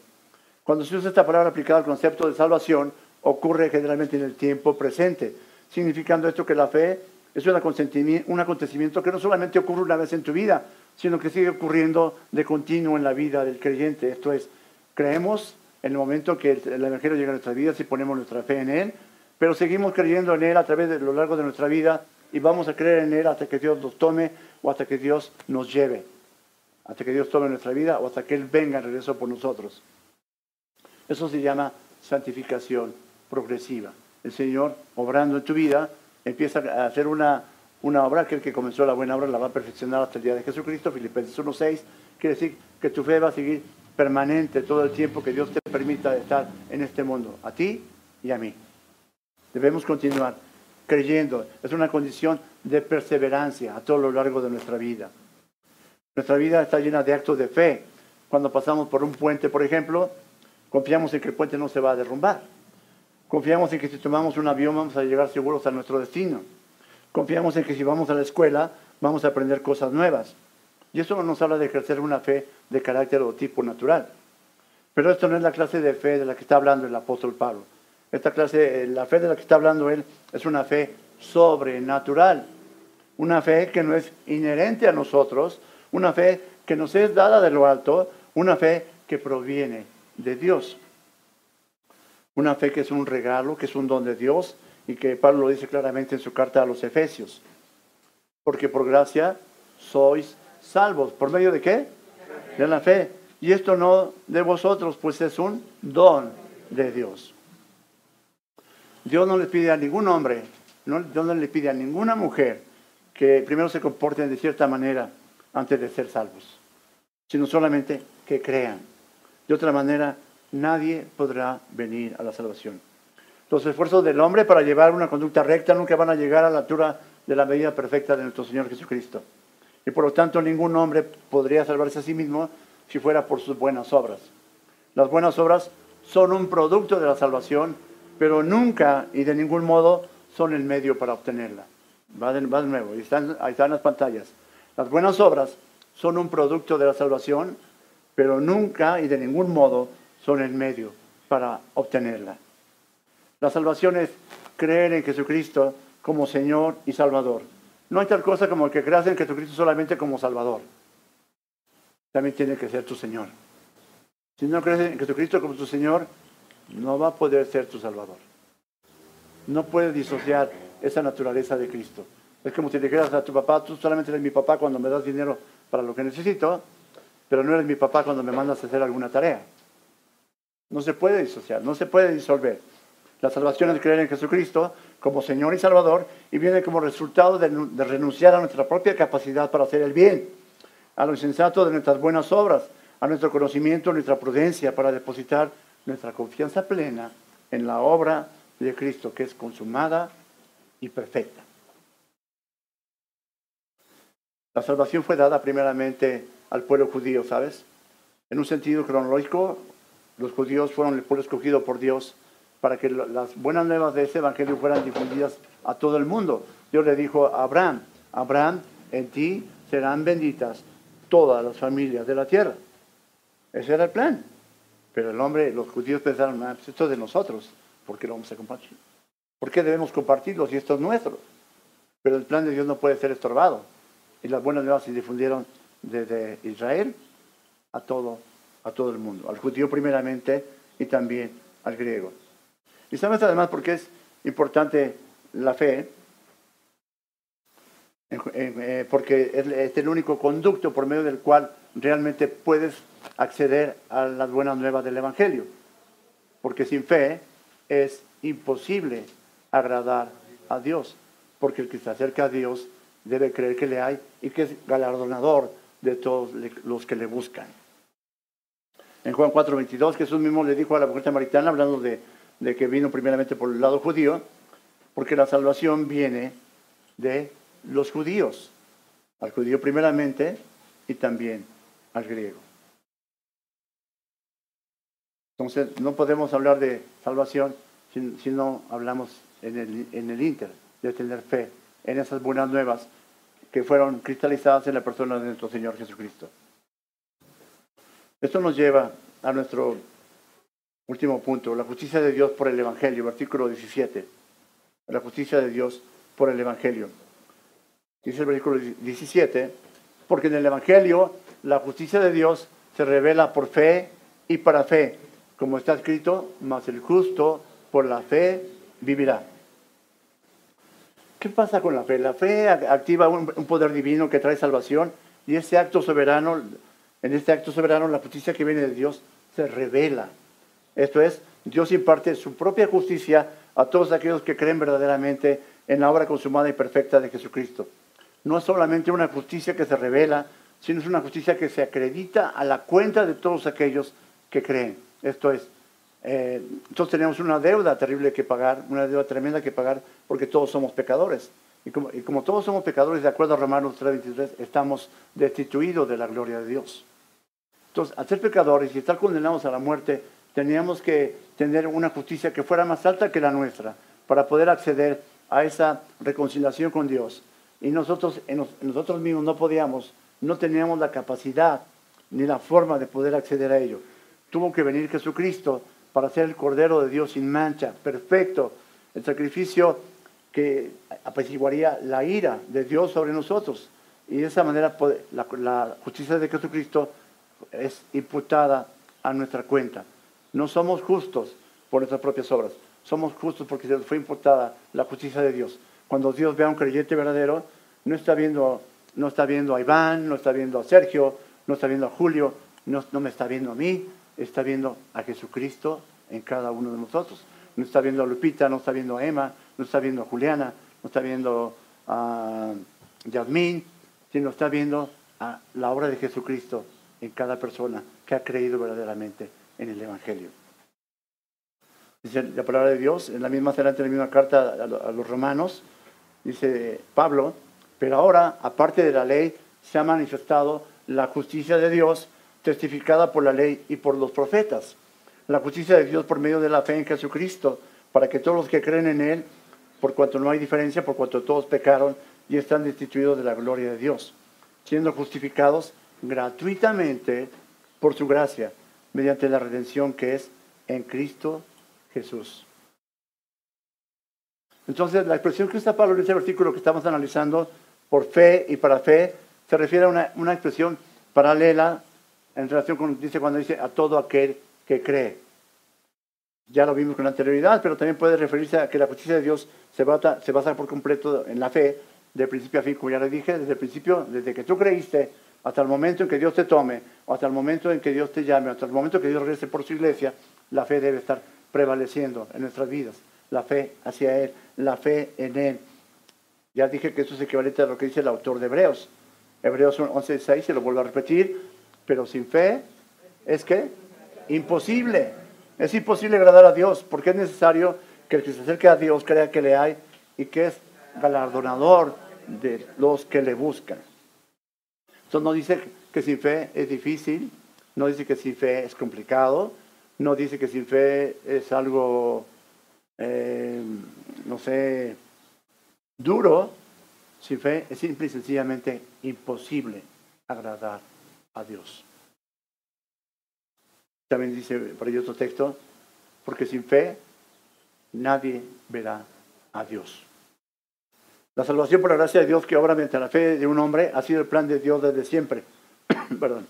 Cuando se usa esta palabra aplicada al concepto de salvación, ocurre generalmente en el tiempo presente, significando esto que la fe es un acontecimiento que no solamente ocurre una vez en tu vida, sino que sigue ocurriendo de continuo en la vida del creyente. Esto es, creemos en el momento que el Evangelio llega a nuestras vidas y ponemos nuestra fe en Él, pero seguimos creyendo en Él a través de lo largo de nuestra vida y vamos a creer en Él hasta que Dios nos tome o hasta que Dios nos lleve, hasta que Dios tome nuestra vida o hasta que Él venga en regreso por nosotros. Eso se llama santificación progresiva. El Señor, obrando en tu vida, empieza a hacer una, una obra que el que comenzó la buena obra la va a perfeccionar hasta el día de Jesucristo. Filipenses 1.6 quiere decir que tu fe va a seguir permanente todo el tiempo que Dios te permita estar en este mundo, a ti y a mí. Debemos continuar creyendo. Es una condición de perseverancia a todo lo largo de nuestra vida. Nuestra vida está llena de actos de fe. Cuando pasamos por un puente, por ejemplo, confiamos en que el puente no se va a derrumbar. Confiamos en que si tomamos un avión vamos a llegar seguros a nuestro destino. Confiamos en que si vamos a la escuela vamos a aprender cosas nuevas. Y eso nos habla de ejercer una fe de carácter o tipo natural. Pero esto no es la clase de fe de la que está hablando el apóstol Pablo. Esta clase, la fe de la que está hablando él, es una fe sobrenatural. Una fe que no es inherente a nosotros, una fe que nos es dada de lo alto, una fe que proviene de Dios. Una fe que es un regalo, que es un don de Dios y que Pablo lo dice claramente en su carta a los Efesios. Porque por gracia sois salvos. ¿Por medio de qué? De la fe. Y esto no de vosotros, pues es un don de Dios. Dios no le pide a ningún hombre, no, Dios no le pide a ninguna mujer que primero se comporten de cierta manera antes de ser salvos, sino solamente que crean. De otra manera, nadie podrá venir a la salvación. Los esfuerzos del hombre para llevar una conducta recta nunca van a llegar a la altura de la medida perfecta de nuestro Señor Jesucristo. Y por lo tanto ningún hombre podría salvarse a sí mismo si fuera por sus buenas obras. Las buenas obras son un producto de la salvación, pero nunca y de ningún modo son el medio para obtenerla. Va de, nuevo, ahí están, ahí están las pantallas. Las buenas obras son un producto de la salvación, pero nunca y de ningún modo son el medio para obtenerla. La salvación es creer en Jesucristo como Señor y Salvador. No hay tal cosa como que creas en Jesucristo solamente como Salvador. También tiene que ser tu Señor. Si no crees en Jesucristo como tu Señor, no va a poder ser tu Salvador. No puedes disociar esa naturaleza de Cristo. Es como si dijeras a tu papá, tú solamente eres mi papá cuando me das dinero para lo que necesito, pero no eres mi papá cuando me mandas a hacer alguna tarea. No se puede disociar, no se puede disolver. La salvación es creer en Jesucristo como Señor y Salvador y viene como resultado de, renunciar a nuestra propia capacidad para hacer el bien, a lo insensato de nuestras buenas obras, a nuestro conocimiento, nuestra prudencia para depositar nuestra confianza plena en la obra de Cristo que es consumada y perfecta. La salvación fue dada primeramente al pueblo judío, ¿sabes? En un sentido cronológico, los judíos fueron el pueblo escogido por Dios para que las buenas nuevas de ese evangelio fueran difundidas a todo el mundo. Dios le dijo a Abraham, Abraham, en ti serán benditas todas las familias de la tierra. Ese era el plan. Pero el hombre, los judíos pensaron, ah, pues esto es de nosotros, ¿por qué lo vamos a compartir? ¿Por qué debemos compartirlo si esto es nuestro? Pero el plan de Dios no puede ser estorbado. Y las buenas nuevas se difundieron desde Israel a todo, a todo el mundo, al judío primeramente y también al griego. Y sabes además por qué es importante la fe, eh, porque es el único conducto por medio del cual realmente puedes acceder a las buenas nuevas del Evangelio. Porque sin fe es imposible agradar a Dios, porque el que se acerca a Dios debe creer que le hay y que es galardonador de todos los que le buscan. En Juan 4:22 Jesús mismo le dijo a la mujer samaritana, hablando de, de que vino primeramente por el lado judío, porque la salvación viene de los judíos, al judío primeramente y también al griego. Entonces, no podemos hablar de salvación si, no hablamos en el, en el inter, de tener fe en esas buenas nuevas que fueron cristalizadas en la persona de nuestro Señor Jesucristo. Esto nos lleva a nuestro último punto, la justicia de Dios por el Evangelio, versículo 17. La justicia de Dios por el Evangelio. Dice el versículo 17, porque en el Evangelio la justicia de Dios se revela por fe y para fe, como está escrito, mas el justo por la fe vivirá. ¿Qué pasa con la fe? La fe activa un, poder divino que trae salvación y ese acto soberano, en este acto soberano la justicia que viene de Dios se revela. Esto es, Dios imparte su propia justicia a todos aquellos que creen verdaderamente en la obra consumada y perfecta de Jesucristo. No es solamente una justicia que se revela, sino es una justicia que se acredita a la cuenta de todos aquellos que creen. Esto es, entonces eh, tenemos una deuda terrible que pagar, una deuda tremenda que pagar, porque todos somos pecadores. Y como, y como todos somos pecadores, de acuerdo a Romanos 3:23, estamos destituidos de la gloria de Dios. Entonces, al ser pecadores y estar condenados a la muerte, teníamos que tener una justicia que fuera más alta que la nuestra para poder acceder a esa reconciliación con Dios. Y nosotros, nosotros mismos no podíamos, no teníamos la capacidad ni la forma de poder acceder a ello. Tuvo que venir Jesucristo para ser el Cordero de Dios sin mancha, perfecto, el sacrificio que apaciguaría la ira de Dios sobre nosotros. Y de esa manera la justicia de Jesucristo es imputada a nuestra cuenta. No somos justos por nuestras propias obras, somos justos porque se nos fue imputada la justicia de Dios. Cuando Dios ve a un creyente verdadero, no está viendo, no está viendo a Iván, no está viendo a Sergio, no está viendo a Julio, no, no me está viendo a mí, está viendo a Jesucristo en cada uno de nosotros. No está viendo a Lupita, no está viendo a Emma, no está viendo a Juliana, no está viendo a Yasmín, sino está viendo a la obra de Jesucristo en cada persona que ha creído verdaderamente en el Evangelio. Dice la palabra de Dios, en la misma adelante, en la misma carta a los romanos, dice Pablo, pero ahora, aparte de la ley, se ha manifestado la justicia de Dios testificada por la ley y por los profetas. La justicia de Dios por medio de la fe en Jesucristo, para que todos los que creen en Él, por cuanto no hay diferencia, por cuanto todos pecaron y están destituidos de la gloria de Dios, siendo justificados gratuitamente por su gracia, mediante la redención que es en Cristo Jesús. Entonces, la expresión que usa Pablo en ese versículo que estamos analizando, por fe y para fe, se refiere a una, expresión paralela en relación con, dice cuando dice, a todo aquel que cree. Ya lo vimos con anterioridad, pero también puede referirse a que la justicia de Dios se se basa por completo en la fe, de principio a fin, como ya le dije, desde el principio, desde que tú creíste, hasta el momento en que Dios te tome, o hasta el momento en que Dios te llame, hasta el momento en que Dios regrese por su iglesia, la fe debe estar prevaleciendo en nuestras vidas. La fe hacia Él, la fe en Él. Ya dije que eso es equivalente a lo que dice el autor de Hebreos. Hebreos 11.6, se lo vuelvo a repetir, pero sin fe es que imposible. Es imposible agradar a Dios, porque es necesario que el que se acerque a Dios crea que le hay y que es galardonador de los que le buscan. Entonces no dice que sin fe es difícil, no dice que sin fe es complicado, no dice que sin fe es algo, eh, no sé, duro. Sin fe es simple y sencillamente imposible agradar a Dios. También dice por ello otro texto, porque sin fe nadie verá a Dios. La salvación por la gracia de Dios que obra mediante la fe de un hombre ha sido el plan de Dios desde siempre. Perdón.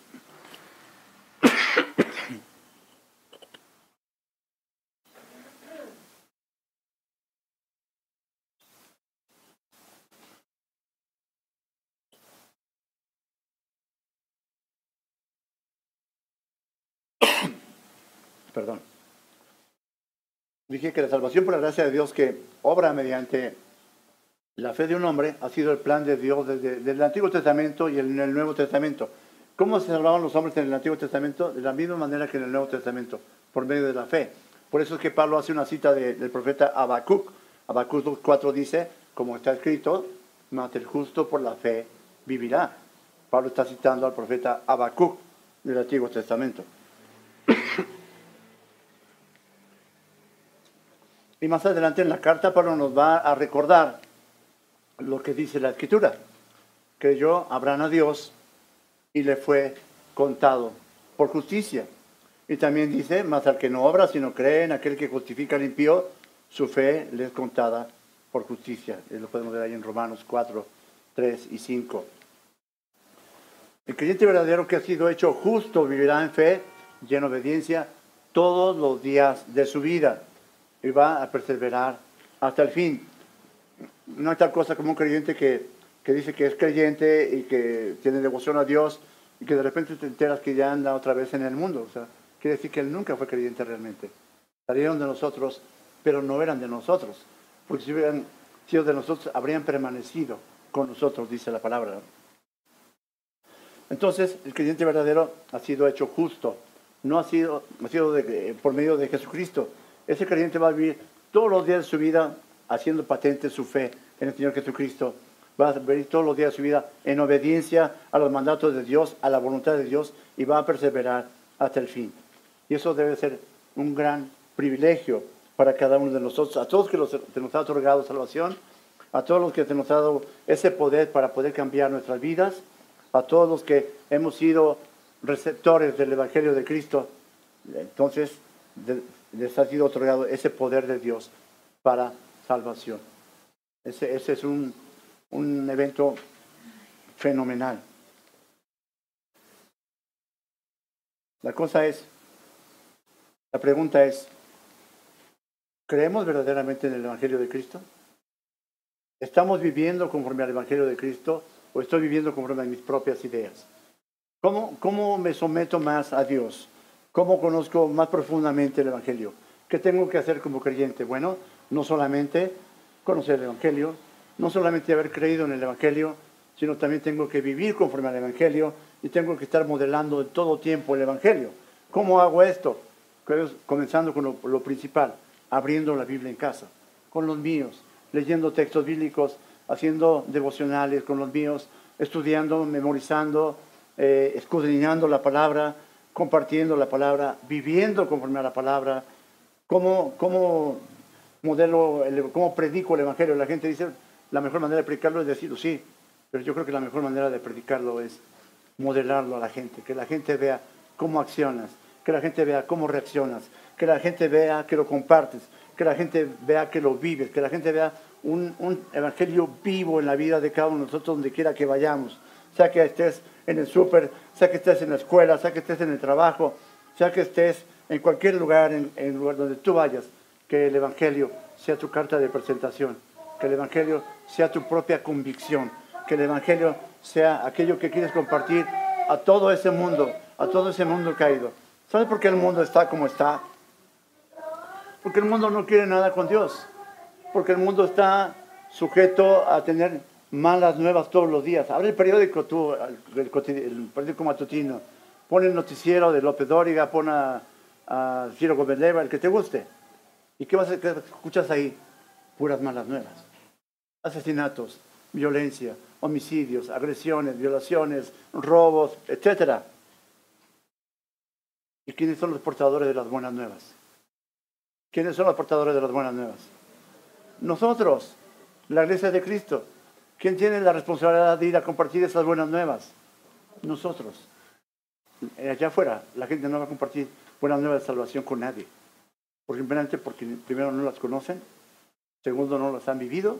Perdón. Dije que la salvación por la gracia de Dios que obra mediante la fe de un hombre ha sido el plan de Dios desde, el Antiguo Testamento y en el Nuevo Testamento. ¿Cómo se salvaban los hombres en el Antiguo Testamento? De la misma manera que en el Nuevo Testamento, por medio de la fe. Por eso es que Pablo hace una cita del profeta Habacuc. Habacuc 4 dice, como está escrito, mas el justo por la fe vivirá. Pablo está citando al profeta Habacuc del Antiguo Testamento. y más adelante en la carta Pablo nos va a recordar lo que dice la escritura. Creyó Abraham a Dios y le fue contado por justicia. Y también dice, más al que no obra, sino cree en aquel que justifica al impío, su fe le es contada por justicia. Lo podemos ver ahí en Romanos 4, 3 y 5. El creyente verdadero que ha sido hecho justo vivirá en fe y en obediencia todos los días de su vida y va a perseverar hasta el fin no hay tal cosa como un creyente que, que, dice que es creyente y que tiene devoción a Dios y que de repente te enteras que ya anda otra vez en el mundo. O sea, quiere decir que él nunca fue creyente realmente. Salieron de nosotros, pero no eran de nosotros. Porque si hubieran sido de nosotros, habrían permanecido con nosotros, dice la palabra. Entonces, el creyente verdadero ha sido hecho justo, no ha sido, ha sido por medio de Jesucristo. Ese creyente va a vivir todos los días de su vida haciendo patente su fe en el Señor Jesucristo, va a vivir todos los días de su vida en obediencia a los mandatos de Dios, a la voluntad de Dios y va a perseverar hasta el fin. Y eso debe ser un gran privilegio para cada uno de nosotros, a todos los que nos ha otorgado salvación, a todos los que se nos ha dado ese poder para poder cambiar nuestras vidas, a todos los que hemos sido receptores del Evangelio de Cristo, entonces les ha sido otorgado ese poder de Dios para salvación. Ese, ese es un, un evento fenomenal. La cosa es, la pregunta es, ¿creemos verdaderamente en el Evangelio de Cristo? ¿Estamos viviendo conforme al Evangelio de Cristo o estoy viviendo conforme a mis propias ideas? ¿Cómo, ¿Cómo me someto más a Dios? ¿Cómo conozco más profundamente el Evangelio? ¿Qué tengo que hacer como creyente? Bueno, no solamente conocer el Evangelio, no solamente haber creído en el Evangelio, sino también tengo que vivir conforme al Evangelio y tengo que estar modelando en todo tiempo el Evangelio. ¿Cómo hago esto? Comenzando con lo, principal, abriendo la Biblia en casa, con los míos, leyendo textos bíblicos, haciendo devocionales con los míos, estudiando, memorizando, eh, escudriñando la palabra, compartiendo la palabra, viviendo conforme a la palabra. ¿Cómo, cómo modelo, cómo predico el Evangelio? La gente dice, la mejor manera de predicarlo es decirlo, sí, pero yo creo que la mejor manera de predicarlo es modelarlo a la gente, que la gente vea cómo accionas, que la gente vea cómo reaccionas, que la gente vea que lo compartes, que la gente vea que lo vives, que la gente vea un, evangelio vivo en la vida de cada uno de nosotros donde quiera que vayamos, sea que estés en el súper, sea que estés en la escuela, sea que estés en el trabajo, sea que estés en cualquier lugar, en el lugar donde tú vayas, que el evangelio sea tu carta de presentación que el Evangelio sea tu propia convicción, que el Evangelio sea aquello que quieres compartir a todo ese mundo, a todo ese mundo caído. ¿Sabes por qué el mundo está como está? Porque el mundo no quiere nada con Dios, porque el mundo está sujeto a tener malas nuevas todos los días. Abre el periódico tú, el, periódico matutino, pon el noticiero de López Dóriga, pon a, Ciro Gómez el que te guste. ¿Y qué vas a escuchas ahí? Puras malas nuevas asesinatos, violencia, homicidios, agresiones, violaciones, robos, etc. ¿Y quiénes son los portadores de las buenas nuevas? ¿Quiénes son los portadores de las buenas nuevas? Nosotros, la iglesia de Cristo. ¿Quién tiene la responsabilidad de ir a compartir esas buenas nuevas? Nosotros. Allá afuera, la gente no va a compartir buenas nuevas de salvación con nadie. Porque porque primero no las conocen, segundo no las han vivido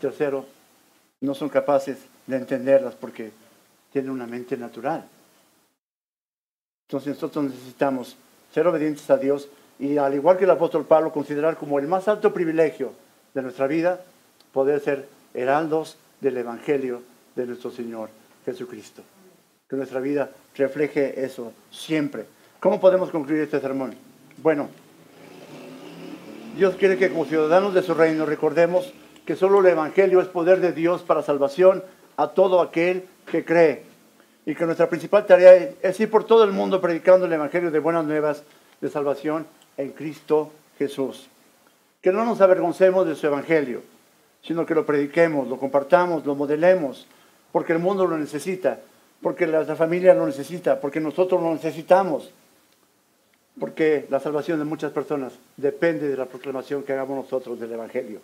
Tercero, no son capaces de entenderlas porque tienen una mente natural. Entonces nosotros necesitamos ser obedientes a Dios y al igual que el apóstol Pablo, considerar como el más alto privilegio de nuestra vida poder ser heraldos del Evangelio de nuestro Señor Jesucristo. Que nuestra vida refleje eso siempre. ¿Cómo podemos concluir este sermón? Bueno, Dios quiere que como ciudadanos de su reino recordemos que solo el Evangelio es poder de Dios para salvación a todo aquel que cree. Y que nuestra principal tarea es ir por todo el mundo predicando el Evangelio de buenas nuevas de salvación en Cristo Jesús. Que no nos avergoncemos de su Evangelio, sino que lo prediquemos, lo compartamos, lo modelemos, porque el mundo lo necesita, porque la familia lo necesita, porque nosotros lo necesitamos, porque la salvación de muchas personas depende de la proclamación que hagamos nosotros del Evangelio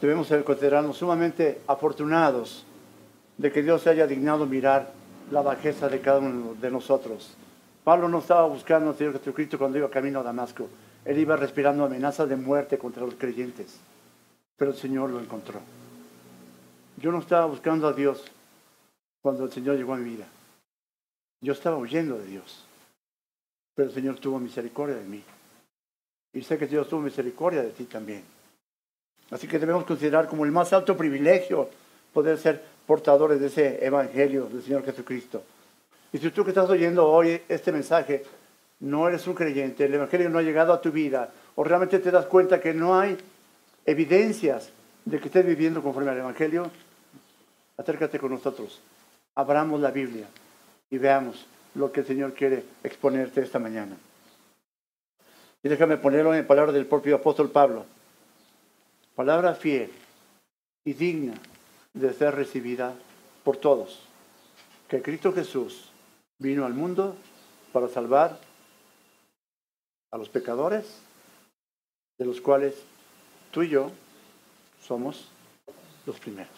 debemos considerarnos sumamente afortunados de que Dios se haya dignado mirar la bajeza de cada uno de nosotros. Pablo no estaba buscando al Señor Jesucristo cuando iba camino a Damasco. Él iba respirando amenazas de muerte contra los creyentes, pero el Señor lo encontró. Yo no estaba buscando a Dios cuando el Señor llegó a mi vida. Yo estaba huyendo de Dios, pero el Señor tuvo misericordia de mí. Y sé que Dios tuvo misericordia de ti también. Así que debemos considerar como el más alto privilegio poder ser portadores de ese evangelio del Señor Jesucristo. Y si tú que estás oyendo hoy este mensaje no eres un creyente, el evangelio no ha llegado a tu vida, o realmente te das cuenta que no hay evidencias de que estés viviendo conforme al evangelio, acércate con nosotros, abramos la Biblia y veamos lo que el Señor quiere exponerte esta mañana. Y déjame ponerlo en palabras del propio apóstol Pablo. palabra fiel y digna de ser recibida por todos, que Cristo Jesús vino al mundo para salvar a los pecadores, de los cuales tú y yo somos los primeros.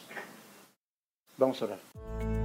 Vamos a orar.